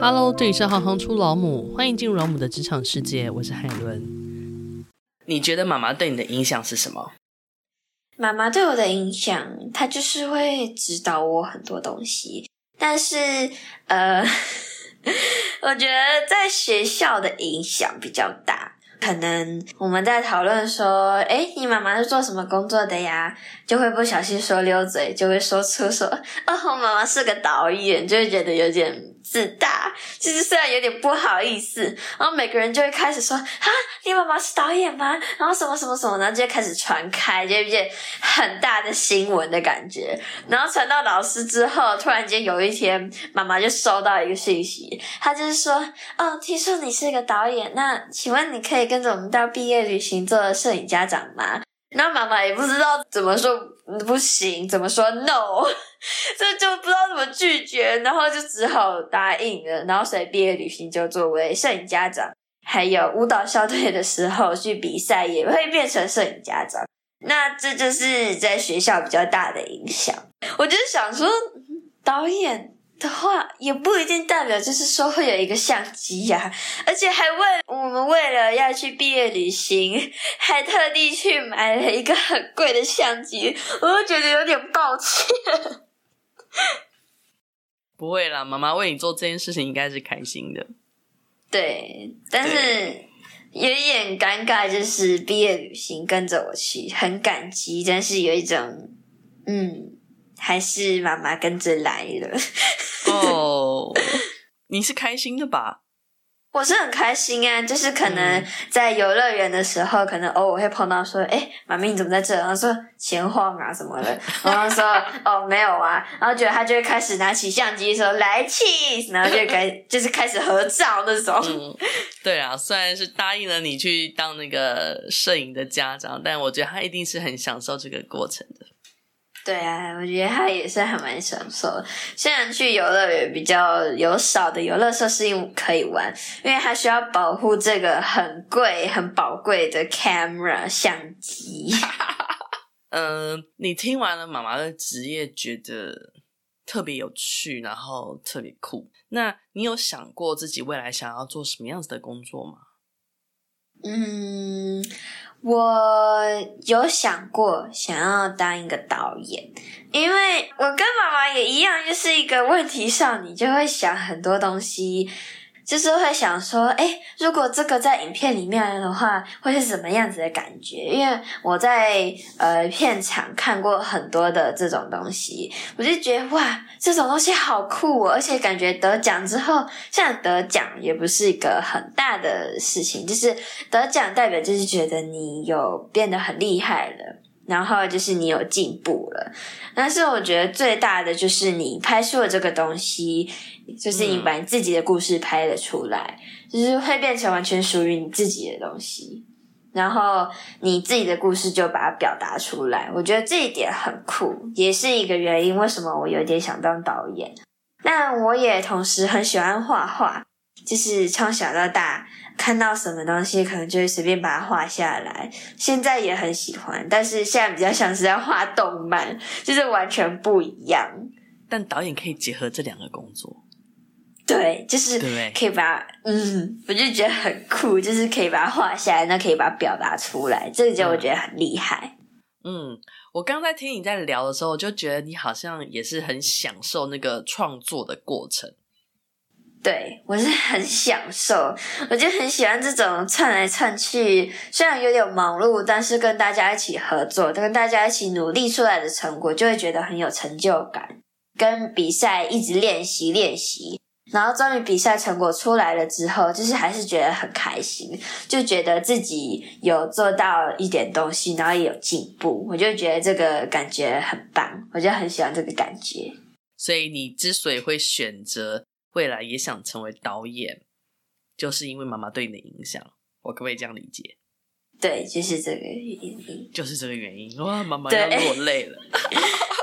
Hello，这里是行行出老母，欢迎进入老母的职场世界，我是海伦。你觉得妈妈对你的影响是什么？妈妈对我的影响，她就是会指导我很多东西，但是呃，我觉得在学校的影响比较大。可能我们在讨论说，哎，你妈妈是做什么工作的呀？就会不小心说溜嘴，就会说出说，哦，我妈妈是个导演，就会觉得有点。自大，其实虽然有点不好意思，然后每个人就会开始说：“啊，你妈妈是导演吗？”然后什么什么什么，然后就开始传开，就变很大的新闻的感觉。然后传到老师之后，突然间有一天，妈妈就收到一个信息，她就是说：“哦，听说你是一个导演，那请问你可以跟跟着我们到毕业旅行做摄影家长吗？”然后妈妈也不知道怎么说不行，怎么说 no。这就不知道怎么拒绝，然后就只好答应了。然后所以毕业旅行就作为摄影家长，还有舞蹈校队的时候去比赛也会变成摄影家长。那这就是在学校比较大的影响。我就想说，导演的话也不一定代表就是说会有一个相机呀、啊，而且还为我们为了要去毕业旅行，还特地去买了一个很贵的相机，我就觉得有点抱歉。不会啦，妈妈为你做这件事情应该是开心的。对，但是有一点尴尬，就是毕业旅行跟着我去，很感激，但是有一种，嗯，还是妈妈跟着来了。哦，你是开心的吧？我是很开心啊，就是可能在游乐园的时候，嗯、可能偶尔会碰到说，哎，妈咪你怎么在这？然后说闲晃啊什么的，然后说哦没有啊，然后觉得他就会开始拿起相机说来气，然后就开就是开始合照那种。嗯，对啊，虽然是答应了你去当那个摄影的家长，但我觉得他一定是很享受这个过程的。对啊，我觉得他也是还蛮享受的。虽然去游乐园比较有少的游乐设施可以玩，因为他需要保护这个很贵、很宝贵的 camera 相机。嗯、你听完了妈妈的职业，觉得特别有趣，然后特别酷。那你有想过自己未来想要做什么样子的工作吗？嗯。我有想过想要当一个导演，因为我跟妈妈也一样，就是一个问题少女，就会想很多东西。就是会想说，诶，如果这个在影片里面的话，会是什么样子的感觉？因为我在呃片场看过很多的这种东西，我就觉得哇，这种东西好酷哦！而且感觉得奖之后，像得奖也不是一个很大的事情，就是得奖代表就是觉得你有变得很厉害了。然后就是你有进步了，但是我觉得最大的就是你拍出了这个东西，就是你把你自己的故事拍了出来，嗯，就是会变成完全属于你自己的东西，然后你自己的故事就把它表达出来。我觉得这一点很酷，也是一个原因为什么我有点想当导演。但我也同时很喜欢画画，就是从小到大。看到什么东西，可能就会随便把它画下来。现在也很喜欢，但是现在比较像是在画动漫，就是完全不一样。但导演可以结合这两个工作，对，就是可以把它，嗯，我就觉得很酷，就是可以把它画下来，那可以把它表达出来，这个就我觉得很厉害。嗯，我刚在听你在聊的时候，我就觉得你好像也是很享受那个创作的过程。对，我是很享受，我就很喜欢这种窜来窜去，虽然有点忙碌，但是跟大家一起合作，跟大家一起努力出来的成果，就会觉得很有成就感。跟比赛一直练习练习，然后终于比赛成果出来了之后，就是还是觉得很开心，就觉得自己有做到一点东西，然后也有进步，我就觉得这个感觉很棒，我就很喜欢这个感觉。所以你之所以会选择。未来也想成为导演，就是因为妈妈对你的影响，我可不可以这样理解？对，就是这个原因，就是这个原因。哇，妈妈要落泪了。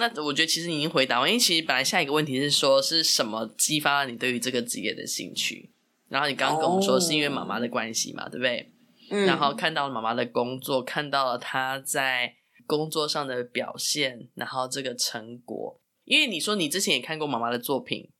那我觉得其实你已经回答完，因为其实本来下一个问题是说是什么激发了你对于这个职业的兴趣？然后你刚刚跟我们说是因为妈妈的关系嘛，对不对？嗯。然后看到了妈妈的工作，看到了她在工作上的表现，然后这个成果。因为你说你之前也看过妈妈的作品，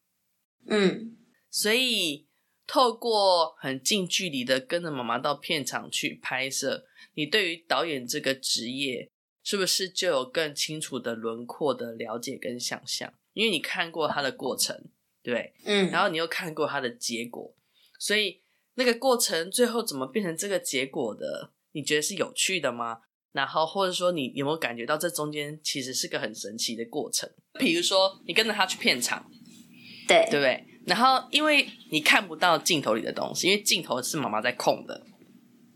嗯，所以透过很近距离的跟着妈妈到片场去拍摄，你对于导演这个职业是不是就有更清楚的轮廓的了解跟想象？因为你看过它的过程，对，嗯，然后你又看过它的结果，所以那个过程最后怎么变成这个结果的？你觉得是有趣的吗？然后或者说你有没有感觉到这中间其实是个很神奇的过程？比如说你跟着他去片场，对，对不对？然后因为你看不到镜头里的东西，因为镜头是妈妈在控的，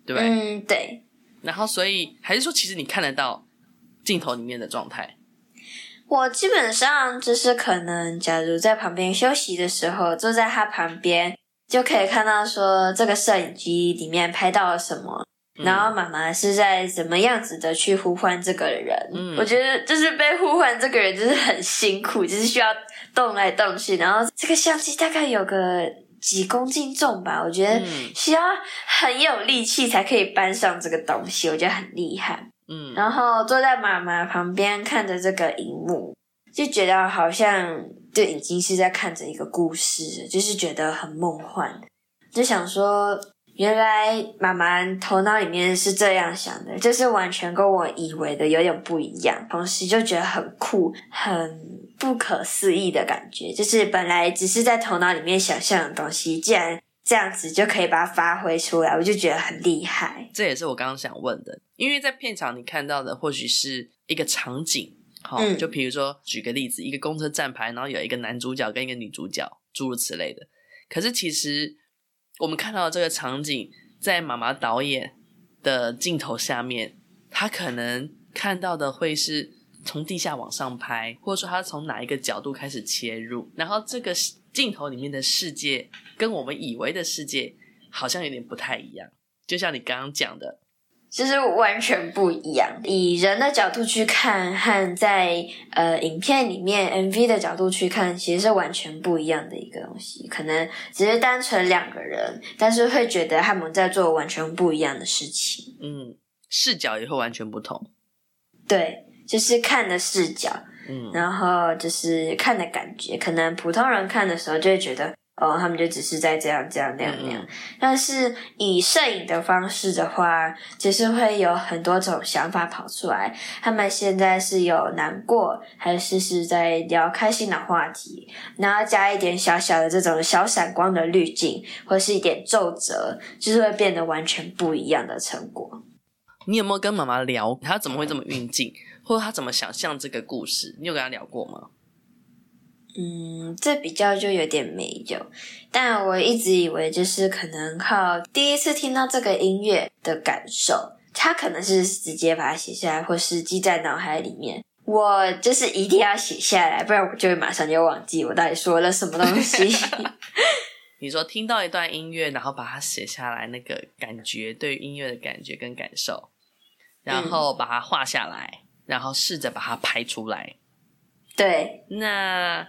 对不对？嗯，对。然后所以还是说，其实你看得到镜头里面的状态？我基本上就是可能，假如在旁边休息的时候，坐在他旁边，就可以看到说这个摄影机里面拍到了什么。然后妈妈是在怎么样子的去呼唤这个人？嗯，我觉得就是被呼唤这个人就是很辛苦，就是需要动来动去。然后这个相机大概有个几公斤重吧，我觉得需要很有力气才可以搬上这个东西，我觉得很厉害。嗯，然后坐在妈妈旁边看着这个荧幕，就觉得好像就已经是在看着一个故事，就是觉得很梦幻，就想说。原来妈妈头脑里面是这样想的，就是完全跟我以为的有点不一样，同时就觉得很酷、很不可思议的感觉。就是本来只是在头脑里面想象的东西，既然这样子就可以把它发挥出来，我就觉得很厉害。这也是我刚刚想问的，因为在片场你看到的或许是一个场景，好，嗯，就比如说举个例子，一个公车站牌，然后有一个男主角跟一个女主角，诸如此类的。可是其实。我们看到的这个场景，在妈妈导演的镜头下面，他可能看到的会是从地下往上拍，或者说他从哪一个角度开始切入，然后这个镜头里面的世界跟我们以为的世界好像有点不太一样，就像你刚刚讲的。就是完全不一样，以人的角度去看，和在呃影片里面 MV 的角度去看，其实是完全不一样的一个东西。可能只是单纯两个人，但是会觉得他们在做完全不一样的事情。嗯，视角也会完全不同。对，就是看的视角，嗯，然后就是看的感觉，可能普通人看的时候就会觉得。哦，他们就只是在这样、这样、那样、那样。嗯、但是以摄影的方式的话，就是会有很多种想法跑出来。他们现在是有难过，还是是在聊开心的话题？然后加一点小小的这种小闪光的滤镜，或是一点皱褶，就是会变得完全不一样的成果。你有没有跟妈妈聊，她怎么会这么运镜，或者他怎么想象这个故事？你有跟他聊过吗？嗯，这比较就有点没有，但我一直以为就是可能靠第一次听到这个音乐的感受，他可能是直接把它写下来，或是记在脑海里面。我就是一定要写下来，不然我就会马上就忘记我到底说了什么东西。你说听到一段音乐，然后把它写下来，那个感觉，对音乐的感觉跟感受，然后把它画下来，嗯、然后试着把它拍出来。对，那。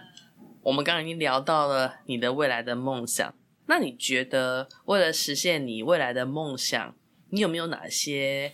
我们刚刚已经聊到了你的未来的梦想，那你觉得为了实现你未来的梦想，你有没有哪些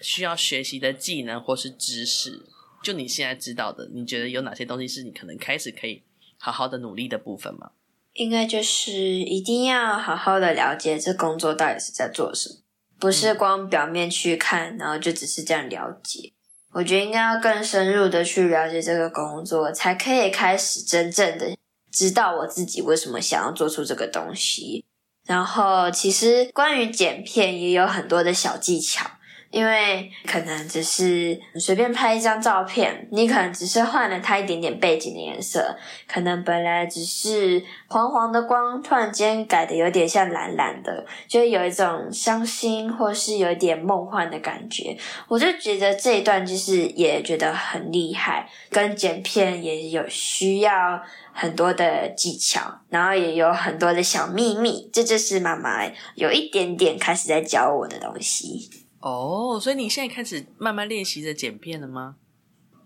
需要学习的技能或是知识？就你现在知道的，你觉得有哪些东西是你可能开始可以好好的努力的部分吗？应该就是一定要好好的了解这工作到底是在做什么，不是光表面去看，然后就只是这样了解。我觉得应该要更深入的去了解这个工作，才可以开始真正的知道我自己为什么想要做出这个东西。然后，其实关于剪片也有很多的小技巧。因为可能只是随便拍一张照片，你可能只是换了它一点点背景的颜色，可能本来只是黄黄的光，突然间改的有点像蓝蓝的，就会有一种伤心或是有一点梦幻的感觉。我就觉得这一段就是也觉得很厉害，跟剪片也有需要很多的技巧，然后也有很多的小秘密，这就是妈妈有一点点开始在教我的东西。哦，oh, 所以你现在开始慢慢练习着剪片了吗？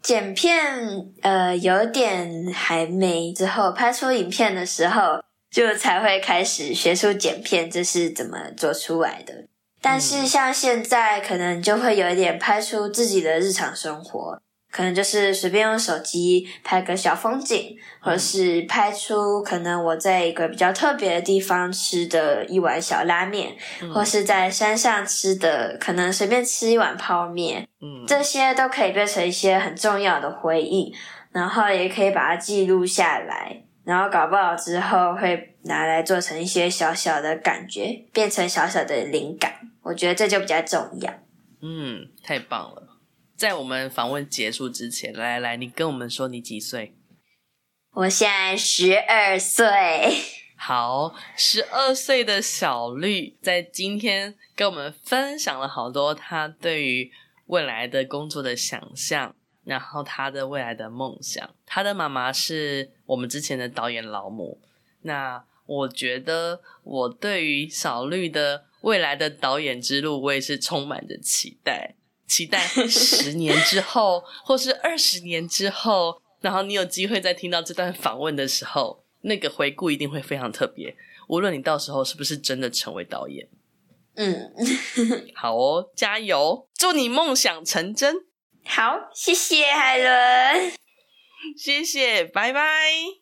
剪片，呃，有点还没。之后拍出影片的时候，就才会开始学出剪片，这是怎么做出来的。但是像现在，可能就会有一点拍出自己的日常生活，可能就是随便用手机拍个小风景，或是拍出可能我在一个比较特别的地方吃的一碗小拉面，嗯、或是在山上吃的，可能随便吃一碗泡面，嗯，这些都可以变成一些很重要的回忆，然后也可以把它记录下来，然后搞不好之后会拿来做成一些小小的感觉，变成小小的灵感，我觉得这就比较重要。嗯，太棒了。在我们访问结束之前，来来来，你跟我们说你几岁？我现在十二岁。好，十二岁的小绿在今天跟我们分享了好多他对于未来的工作的想象，然后他的未来的梦想。他的妈妈是我们之前的导演老母。那我觉得我对于小绿的未来的导演之路，我也是充满着期待。期待十年之后，或是二十年之后，然后你有机会再听到这段访问的时候，那个回顾一定会非常特别。无论你到时候是不是真的成为导演，嗯，好哦，加油，祝你梦想成真。好，谢谢海伦，谢谢，拜拜。